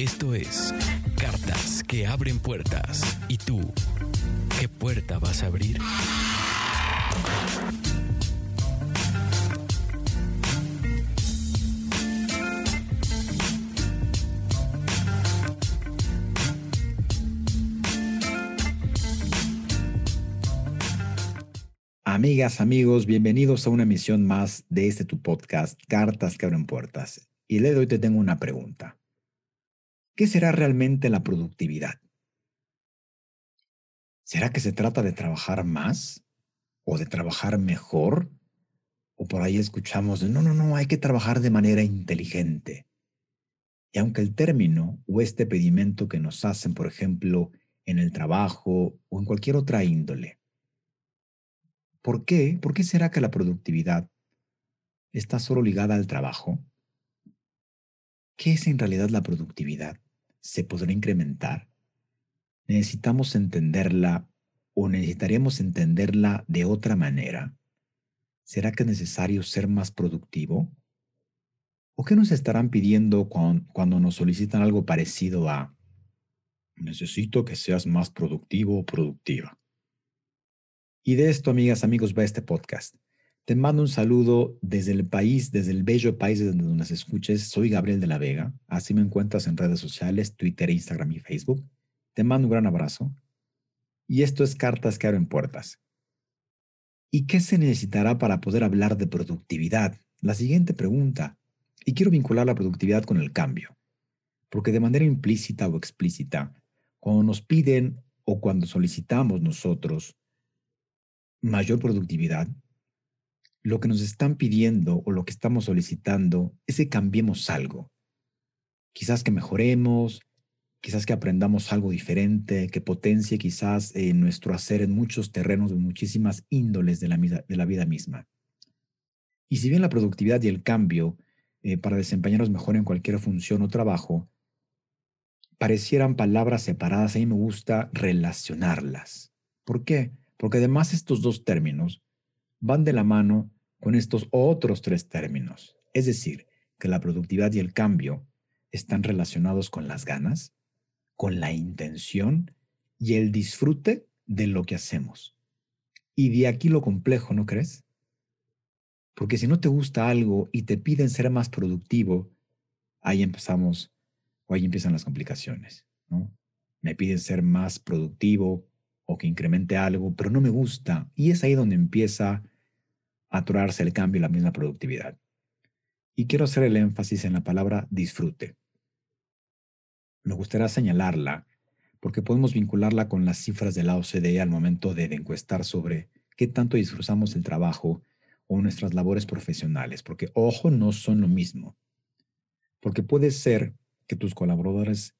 Esto es Cartas que abren puertas. ¿Y tú, qué puerta vas a abrir? Amigas, amigos, bienvenidos a una emisión más de este tu podcast, Cartas que abren puertas. Y de hoy te tengo una pregunta. ¿Qué será realmente la productividad? ¿Será que se trata de trabajar más o de trabajar mejor? O por ahí escuchamos, no, no, no, hay que trabajar de manera inteligente. Y aunque el término o este pedimento que nos hacen, por ejemplo, en el trabajo o en cualquier otra índole, ¿por qué? ¿Por qué será que la productividad está solo ligada al trabajo? ¿Qué es en realidad la productividad? Se podrá incrementar? ¿Necesitamos entenderla o necesitaríamos entenderla de otra manera? ¿Será que es necesario ser más productivo? ¿O qué nos estarán pidiendo cuando, nos solicitan algo parecido a necesito que seas más productivo o productiva? Y de esto, amigas, amigos, va este podcast. Te mando un saludo desde el país, desde el bello país donde nos escuches. Soy Gabriel de la Vega. Así me encuentras en redes sociales, Twitter, Instagram y Facebook. Te mando un gran abrazo. Y esto es Cartas que abren puertas. ¿Y qué se necesitará para poder hablar de productividad? La siguiente pregunta. Y quiero vincular la productividad con el cambio. Porque de manera implícita o explícita, cuando nos piden o cuando solicitamos nosotros mayor productividad, lo que nos están pidiendo o lo que estamos solicitando es que cambiemos algo. Quizás que mejoremos, quizás que aprendamos algo diferente, que potencie quizás eh, nuestro hacer en muchos terrenos, en muchísimas índoles de la, de la vida misma. Y si bien la productividad y el cambio eh, para desempeñarnos mejor en cualquier función o trabajo, parecieran palabras separadas, a mí me gusta relacionarlas. ¿Por qué? Porque además estos dos términos van de la mano con estos otros tres términos. Es decir, que la productividad y el cambio están relacionados con las ganas, con la intención y el disfrute de lo que hacemos. Y de aquí lo complejo, ¿no crees? Porque si no te gusta algo y te piden ser más productivo, ahí empezamos o ahí empiezan las complicaciones, ¿no? Me piden ser más productivo o que incremente algo, pero no me gusta. Y es ahí donde empieza atorarse el cambio y la misma productividad. Y quiero hacer el énfasis en la palabra disfrute. Me gustaría señalarla porque podemos vincularla con las cifras de la OCDE al momento de, encuestar sobre qué tanto disfrutamos el trabajo o nuestras labores profesionales, porque ojo, no son lo mismo. Porque puede ser que tus colaboradores,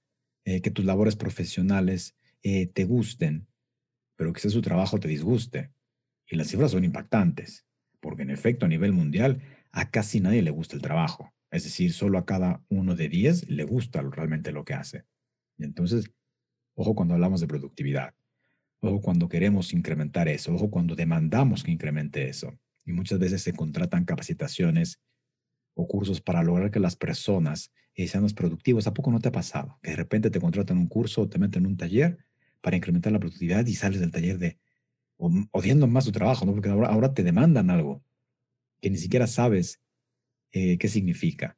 eh, que tus labores profesionales eh, te gusten, pero ese su trabajo te disguste. Y las cifras son impactantes porque en efecto a nivel mundial a casi nadie le gusta el trabajo. Es decir, solo a cada uno de diez le gusta realmente lo que hace. Y entonces, ojo cuando hablamos de productividad, ojo cuando queremos incrementar eso, ojo cuando demandamos que incremente eso. Y muchas veces se contratan capacitaciones o cursos para lograr que las personas eh, sean más productivos. ¿A poco no te ha pasado? Que de repente te contratan un curso o te meten en un taller para incrementar la productividad y sales del taller de, odiando más tu trabajo, ¿no? Porque ahora, ahora te demandan algo que ni siquiera sabes eh, qué significa.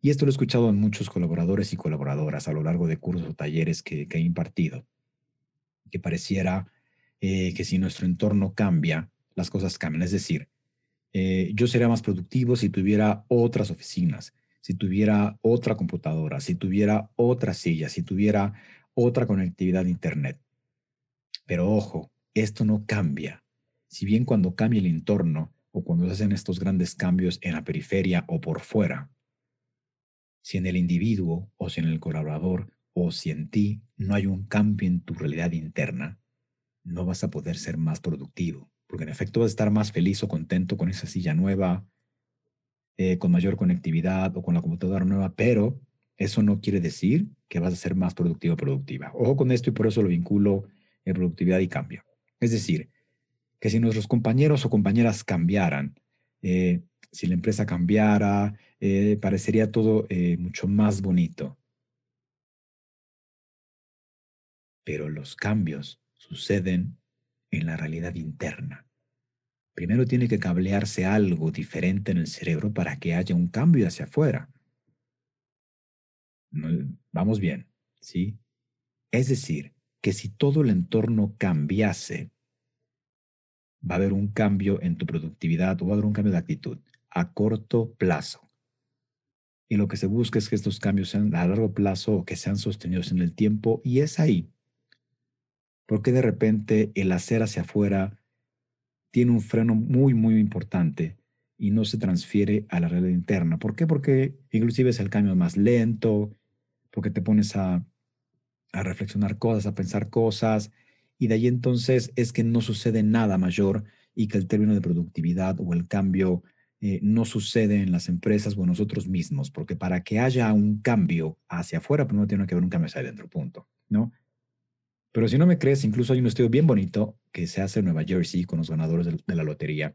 Y esto lo he escuchado en muchos colaboradores y colaboradoras a lo largo de cursos o talleres que, he impartido, que pareciera eh, que si nuestro entorno cambia, las cosas cambian. Es decir, eh, yo sería más productivo si tuviera otras oficinas, si tuviera otra computadora, si tuviera otra silla, si tuviera otra conectividad de Internet. Pero ojo, esto no cambia. Si bien cuando cambia el entorno o cuando se hacen estos grandes cambios en la periferia o por fuera, si en el individuo o si en el colaborador o si en ti no hay un cambio en tu realidad interna, no vas a poder ser más productivo, porque en efecto vas a estar más feliz o contento con esa silla nueva, eh, con mayor conectividad o con la computadora nueva, pero eso no quiere decir que vas a ser más productivo o productiva. Ojo con esto y por eso lo vinculo en productividad y cambio. Es decir, que si nuestros compañeros o compañeras cambiaran, eh, si la empresa cambiara, eh, parecería todo mucho más bonito. Pero los cambios suceden en la realidad interna. Primero tiene que cablearse algo diferente en el cerebro para que haya un cambio hacia afuera. Vamos bien, ¿sí? Es decir, que si todo el entorno cambiase, va a haber un cambio en tu productividad o va a haber un cambio de actitud a corto plazo. Y lo que se busca es que estos cambios sean a largo plazo o que sean sostenidos en el tiempo y es ahí. Porque de repente el hacer hacia afuera tiene un freno muy, muy importante y no se transfiere a la red interna. ¿Por qué? Porque inclusive es el cambio más lento, porque te pones a, a reflexionar cosas, a pensar cosas, y de ahí entonces es que no sucede nada mayor y que el término de productividad o el cambio eh, no sucede en las empresas o en nosotros mismos, porque para que haya un cambio hacia afuera, primero tiene que haber un cambio hacia adentro, punto, ¿no? Pero si no me crees, incluso hay un estudio bien bonito que se hace en Nueva Jersey con los ganadores de, la lotería.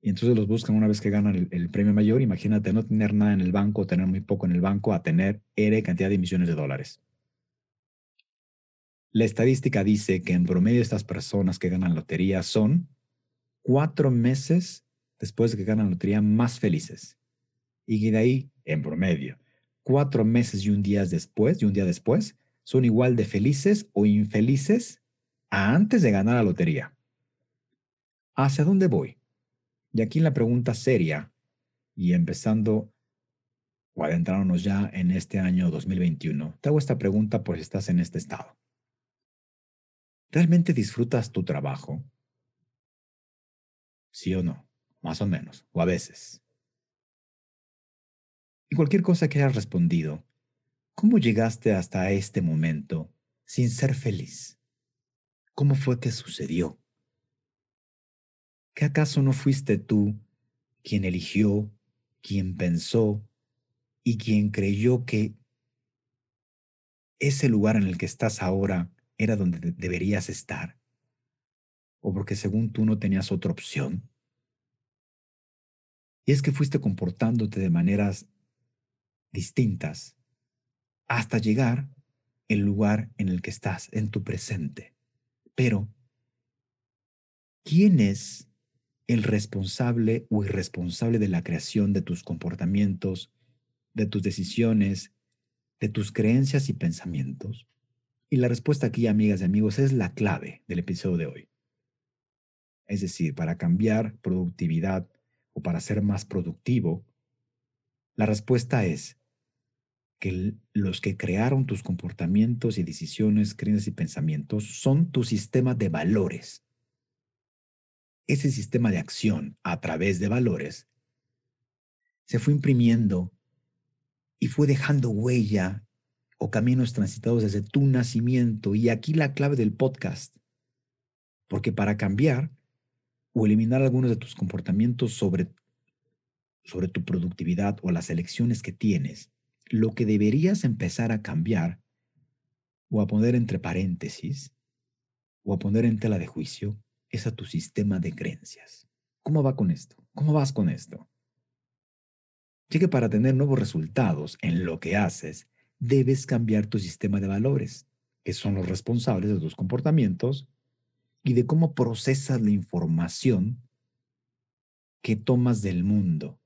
Y entonces los buscan una vez que ganan el, premio mayor. Imagínate no tener nada en el banco, tener muy poco en el banco, a tener R cantidad de millones de dólares. La estadística dice que en promedio estas personas que ganan lotería son cuatro meses después de que ganan lotería más felices. Y de ahí, en promedio, cuatro meses y un día después, y un día después, son igual de felices o infelices a antes de ganar la lotería. ¿Hacia dónde voy? Y aquí la pregunta seria, y empezando o adentrándonos ya en este año 2021, te hago esta pregunta por si estás en este estado. ¿Realmente disfrutas tu trabajo? ¿Sí o no? Más o menos, o a veces. Y cualquier cosa que hayas respondido, ¿Cómo llegaste hasta este momento sin ser feliz? ¿Cómo fue que sucedió? ¿Qué acaso no fuiste tú quien eligió, quien pensó y quien creyó que ese lugar en el que estás ahora era donde deberías estar? ¿O porque según tú no tenías otra opción? Y es que fuiste comportándote de maneras distintas hasta llegar el lugar en el que estás, en tu presente. Pero, ¿quién es el responsable o irresponsable de la creación de tus comportamientos, de tus decisiones, de tus creencias y pensamientos? Y la respuesta aquí, amigas y amigos, es la clave del episodio de hoy. Es decir, para cambiar productividad o para ser más productivo, la respuesta es que los que crearon tus comportamientos y decisiones, creencias y pensamientos son tu sistema de valores. Ese sistema de acción a través de valores se fue imprimiendo y fue dejando huella o caminos transitados desde tu nacimiento. Y aquí la clave del podcast. Porque para cambiar o eliminar algunos de tus comportamientos sobre, sobre tu productividad o las elecciones que tienes, lo que deberías empezar a cambiar o a poner entre paréntesis o a poner en tela de juicio es a tu sistema de creencias. ¿Cómo va con esto? ¿Cómo vas con esto? Ya que para tener nuevos resultados en lo que haces, debes cambiar tu sistema de valores, que son los responsables de tus comportamientos y de cómo procesas la información que tomas del mundo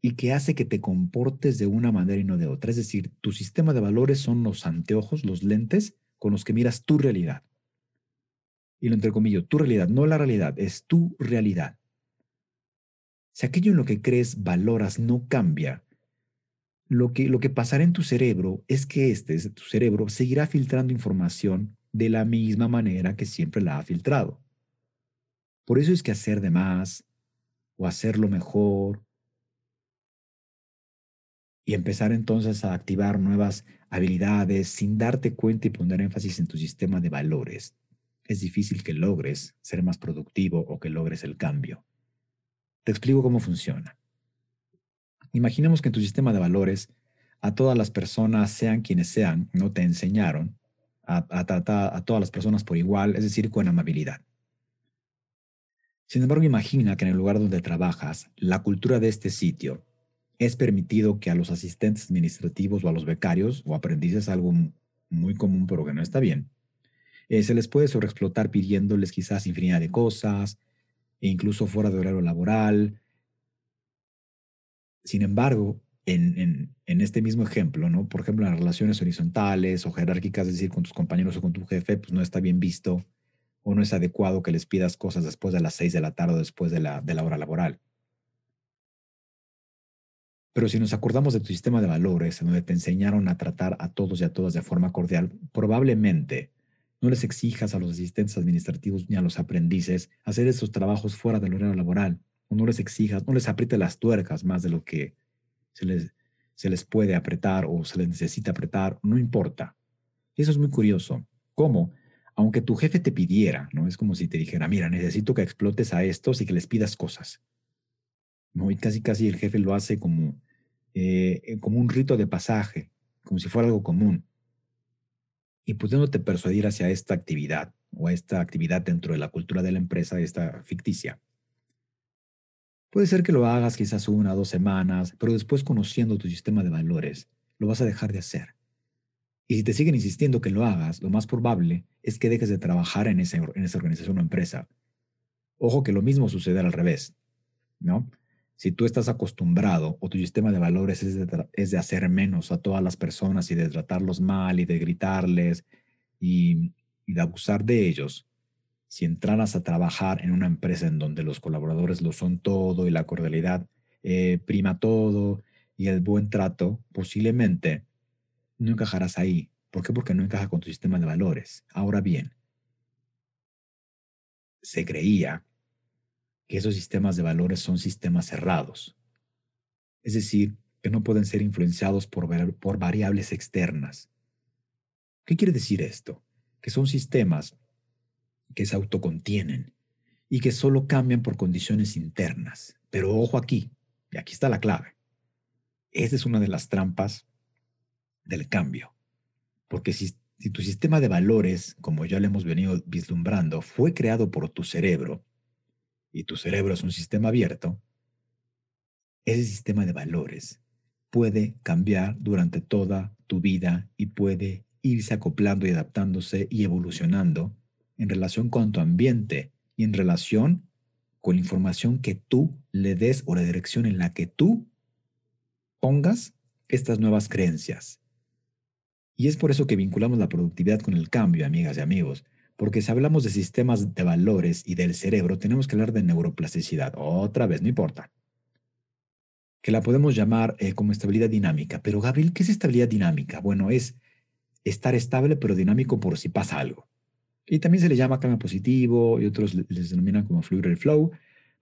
y que hace que te comportes de una manera y no de otra. Es decir, tu sistema de valores son los anteojos, los lentes con los que miras tu realidad. Y lo entrecomillo, tu realidad, no la realidad, es tu realidad. Si aquello en lo que crees, valoras, no cambia, lo que, lo que pasará en tu cerebro es que este, tu cerebro, seguirá filtrando información de la misma manera que siempre la ha filtrado. Por eso es que hacer de más, o hacerlo mejor, y empezar entonces a activar nuevas habilidades sin darte cuenta y poner énfasis en tu sistema de valores, es difícil que logres ser más productivo o que logres el cambio. Te explico cómo funciona. Imaginemos que en tu sistema de valores a todas las personas, sean quienes sean, no te enseñaron a, tratar a todas las personas por igual, es decir, con amabilidad. Sin embargo, imagina que en el lugar donde trabajas, la cultura de este sitio es permitido que a los asistentes administrativos o a los becarios o aprendices, algo muy común pero que no está bien, eh, se les puede sobreexplotar pidiéndoles quizás infinidad de cosas, e incluso fuera de horario laboral. Sin embargo, en, este mismo ejemplo, ¿no? Por ejemplo, en las relaciones horizontales o jerárquicas, es decir, con tus compañeros o con tu jefe, pues no está bien visto o no es adecuado que les pidas cosas después de las seis de la tarde o después de la, de la hora laboral. Pero si nos acordamos de tu sistema de valores, en donde te enseñaron a tratar a todos y a todas de forma cordial, probablemente no les exijas a los asistentes administrativos ni a los aprendices hacer esos trabajos fuera del horario laboral, no les exijas, no les apriete las tuercas más de lo que se les, se les puede apretar o se les necesita apretar, no importa. Eso es muy curioso. ¿Cómo? Aunque tu jefe te pidiera, ¿no? Es como si te dijera, mira, necesito que explotes a estos y que les pidas cosas. Y casi casi el jefe lo hace como, eh, como un rito de pasaje, como si fuera algo común. Y pudiéndote persuadir hacia esta actividad o esta actividad dentro de la cultura de la empresa, esta ficticia. Puede ser que lo hagas quizás una o dos semanas, pero después conociendo tu sistema de valores, lo vas a dejar de hacer. Y si te siguen insistiendo que lo hagas, lo más probable es que dejes de trabajar en esa, organización o empresa. Ojo que lo mismo sucederá al revés, ¿no? Si tú estás acostumbrado o tu sistema de valores es de, hacer menos a todas las personas y de tratarlos mal y de gritarles y de abusar de ellos, si entraras a trabajar en una empresa en donde los colaboradores lo son todo y la cordialidad eh, prima todo y el buen trato, posiblemente no encajarás ahí. ¿Por qué? Porque no encaja con tu sistema de valores. Ahora bien, se creía que esos sistemas de valores son sistemas cerrados. Es decir, que no pueden ser influenciados por, por variables externas. ¿Qué quiere decir esto? Que son sistemas que se autocontienen y que solo cambian por condiciones internas. Pero ojo aquí, y aquí está la clave. Esa es una de las trampas del cambio. Porque si, si tu sistema de valores, como ya lo hemos venido vislumbrando, fue creado por tu cerebro, y tu cerebro es un sistema abierto, ese sistema de valores puede cambiar durante toda tu vida y puede irse acoplando y adaptándose y evolucionando en relación con tu ambiente y en relación con la información que tú le des o la dirección en la que tú pongas estas nuevas creencias. Y es por eso que vinculamos la productividad con el cambio, amigas y amigos, porque si hablamos de sistemas de valores y del cerebro, tenemos que hablar de neuroplasticidad. Otra vez, no importa. Que la podemos llamar eh, como estabilidad dinámica. Pero Gabriel, ¿qué es estabilidad dinámica? Bueno, es estar estable pero dinámico por si pasa algo. Y también se le llama cambio positivo y otros les denominan como fluir el flow.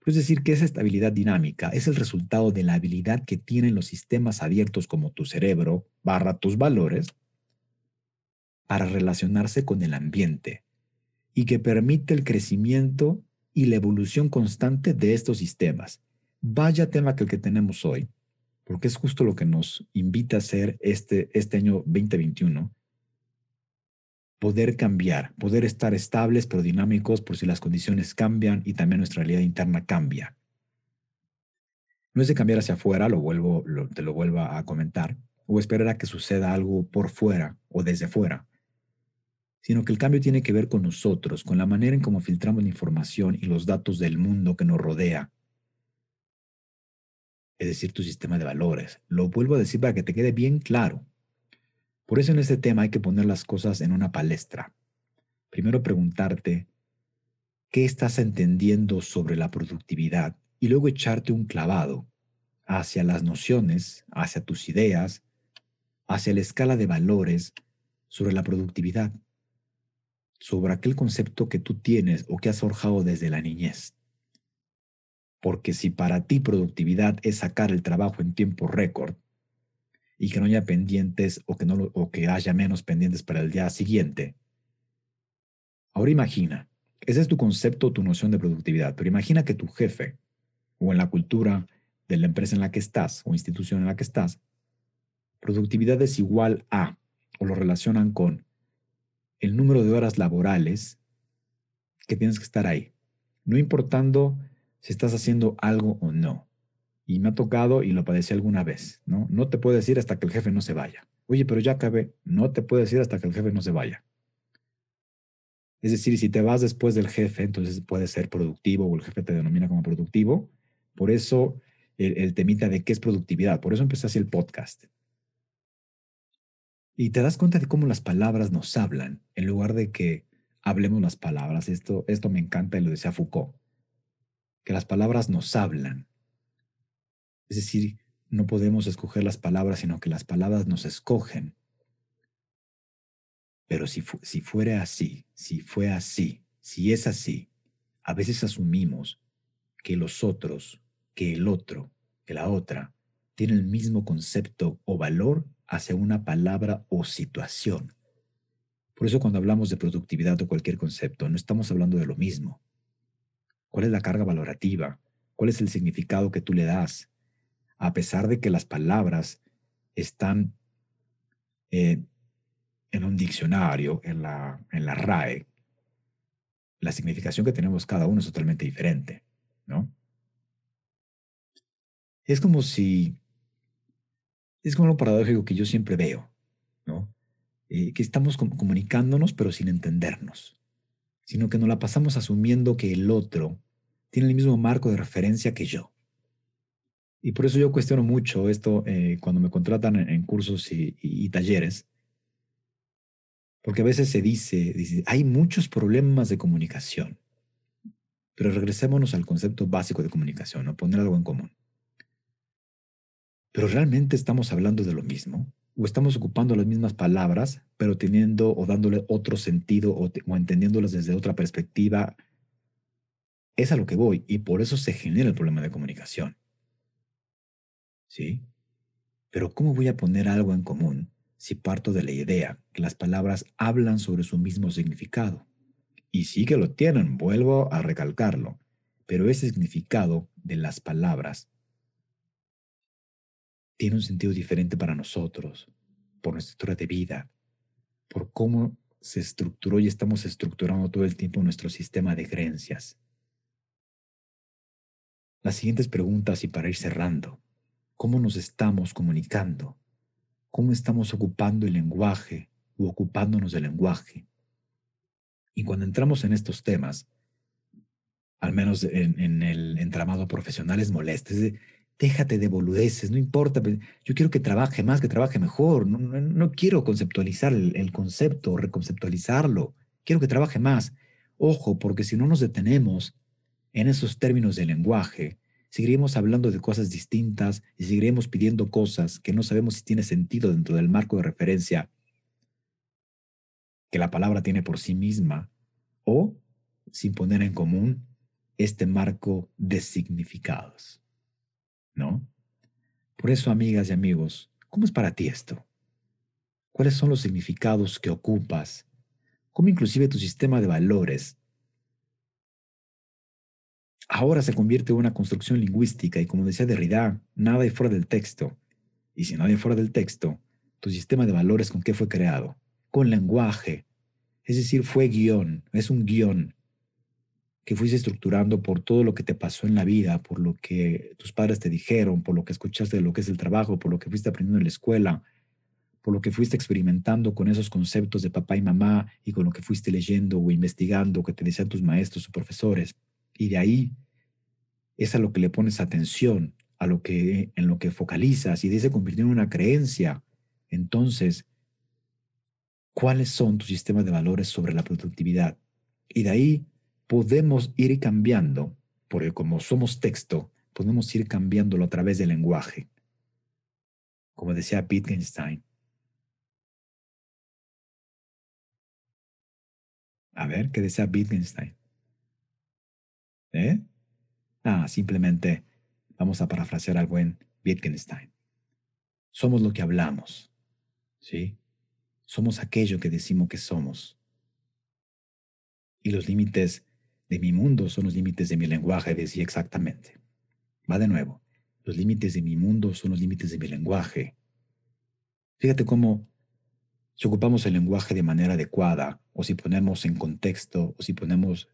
Es decir, que esa estabilidad dinámica es el resultado de la habilidad que tienen los sistemas abiertos como tu cerebro barra tus valores para relacionarse con el ambiente y que permite el crecimiento y la evolución constante de estos sistemas. Vaya tema que el que tenemos hoy, porque es justo lo que nos invita a hacer este, este año 2021 poder cambiar, poder estar estables pero dinámicos por si las condiciones cambian y también nuestra realidad interna cambia. No es de cambiar hacia afuera, lo vuelvo, te lo vuelvo a comentar, o esperar a que suceda algo por fuera o desde fuera, sino que el cambio tiene que ver con nosotros, con la manera en cómo filtramos la información y los datos del mundo que nos rodea. Es decir, tu sistema de valores. Lo vuelvo a decir para que te quede bien claro. Por eso en este tema hay que poner las cosas en una palestra. Primero preguntarte, ¿qué estás entendiendo sobre la productividad? Y luego echarte un clavado hacia las nociones, hacia tus ideas, hacia la escala de valores sobre la productividad, sobre aquel concepto que tú tienes o que has forjado desde la niñez. Porque si para ti productividad es sacar el trabajo en tiempo récord, y que no haya pendientes o que, no, o que haya menos pendientes para el día siguiente. Ahora imagina, ese es tu concepto, tu noción de productividad, pero imagina que tu jefe o en la cultura de la empresa en la que estás o institución en la que estás, productividad es igual a, o lo relacionan con, el número de horas laborales que tienes que estar ahí, no importando si estás haciendo algo o no. Y me ha tocado y lo padecí alguna vez, ¿no? No te puedo decir hasta que el jefe no se vaya. Oye, pero ya acabé. No te puedo decir hasta que el jefe no se vaya. Es decir, si te vas después del jefe, entonces puede ser productivo o el jefe te denomina como productivo. Por eso el, el temita de qué es productividad. Por eso empecé así el podcast. Y te das cuenta de cómo las palabras nos hablan en lugar de que hablemos las palabras. Esto, esto me encanta y lo decía Foucault, que las palabras nos hablan. Es decir, no podemos escoger las palabras, sino que las palabras nos escogen. Pero si, si fuera así, si fue así, si es así, a veces asumimos que los otros, que el otro, que la otra, tienen el mismo concepto o valor hacia una palabra o situación. Por eso cuando hablamos de productividad o cualquier concepto, no estamos hablando de lo mismo. ¿Cuál es la carga valorativa? ¿Cuál es el significado que tú le das? A pesar de que las palabras están eh, en un diccionario, en la, en la RAE, la significación que tenemos cada uno es totalmente diferente, ¿no? Es como si es como lo paradójico que yo siempre veo, ¿no? Eh, que estamos comunicándonos pero sin entendernos, sino que nos la pasamos asumiendo que el otro tiene el mismo marco de referencia que yo. Y por eso yo cuestiono mucho esto eh, cuando me contratan en, cursos y, talleres, porque a veces se dice, hay muchos problemas de comunicación, pero regresémonos al concepto básico de comunicación, ¿no? poner algo en común. Pero realmente estamos hablando de lo mismo o estamos ocupando las mismas palabras, pero teniendo o dándole otro sentido o, entendiéndolas desde otra perspectiva. Es a lo que voy y por eso se genera el problema de comunicación. ¿Sí? Pero ¿cómo voy a poner algo en común si parto de la idea que las palabras hablan sobre su mismo significado? Y sí que lo tienen, vuelvo a recalcarlo, pero ese significado de las palabras tiene un sentido diferente para nosotros, por nuestra historia de vida, por cómo se estructuró y estamos estructurando todo el tiempo nuestro sistema de creencias. Las siguientes preguntas y para ir cerrando. ¿Cómo nos estamos comunicando? ¿Cómo estamos ocupando el lenguaje u ocupándonos del lenguaje? Y cuando entramos en estos temas, al menos en, el entramado profesional, es molesto. Es déjate de boludeces, no importa, yo quiero que trabaje más, que trabaje mejor, no, quiero conceptualizar el, el, concepto, reconceptualizarlo, quiero que trabaje más. Ojo, porque si no nos detenemos en esos términos de lenguaje, seguiremos hablando de cosas distintas y seguiremos pidiendo cosas que no sabemos si tiene sentido dentro del marco de referencia que la palabra tiene por sí misma o sin poner en común este marco de significados. ¿no? Por eso, amigas y amigos, ¿cómo es para ti esto? ¿Cuáles son los significados que ocupas? ¿Cómo inclusive tu sistema de valores ahora se convierte en una construcción lingüística y como decía Derrida, nada hay fuera del texto. Y si no hay fuera del texto, tu sistema de valores con qué fue creado? Con lenguaje. Es decir, fue guion, es un guion que fuiste estructurando por todo lo que te pasó en la vida, por lo que tus padres te dijeron, por lo que escuchaste de lo que es el trabajo, por lo que fuiste aprendiendo en la escuela, por lo que fuiste experimentando con esos conceptos de papá y mamá y con lo que fuiste leyendo o investigando que te decían tus maestros o profesores. Y de ahí es a lo que le pones atención, a lo que en lo que focalizas y de se convirtió en una creencia. Entonces, ¿cuáles son tus sistemas de valores sobre la productividad? Y de ahí podemos ir cambiando, porque como somos texto, podemos ir cambiándolo a través del lenguaje. Como decía Wittgenstein. A ver, ¿qué decía Wittgenstein? Ah, simplemente vamos a parafrasear al buen Wittgenstein. Somos lo que hablamos, ¿sí? Somos aquello que decimos que somos. Y los límites de mi mundo son los límites de mi lenguaje, decía exactamente. Va de nuevo. Los límites de mi mundo son los límites de mi lenguaje. Fíjate cómo si ocupamos el lenguaje de manera adecuada, o si ponemos en contexto, o si ponemos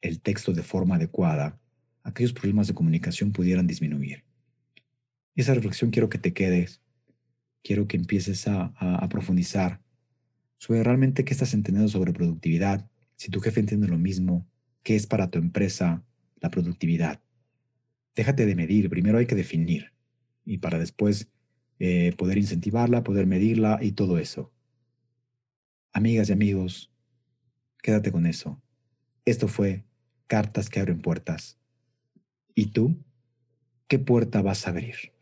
el texto de forma adecuada, aquellos problemas de comunicación pudieran disminuir. Y esa reflexión quiero que te quedes, quiero que empieces a, a profundizar sobre realmente qué estás entendiendo sobre productividad, si tu jefe entiende lo mismo, qué es para tu empresa la productividad. Déjate de medir, primero hay que definir, y para después eh, poder incentivarla, poder medirla y todo eso. Amigas y amigos, quédate con eso. Esto fue Cartas que abren puertas. ¿Y tú? ¿Qué puerta vas a abrir?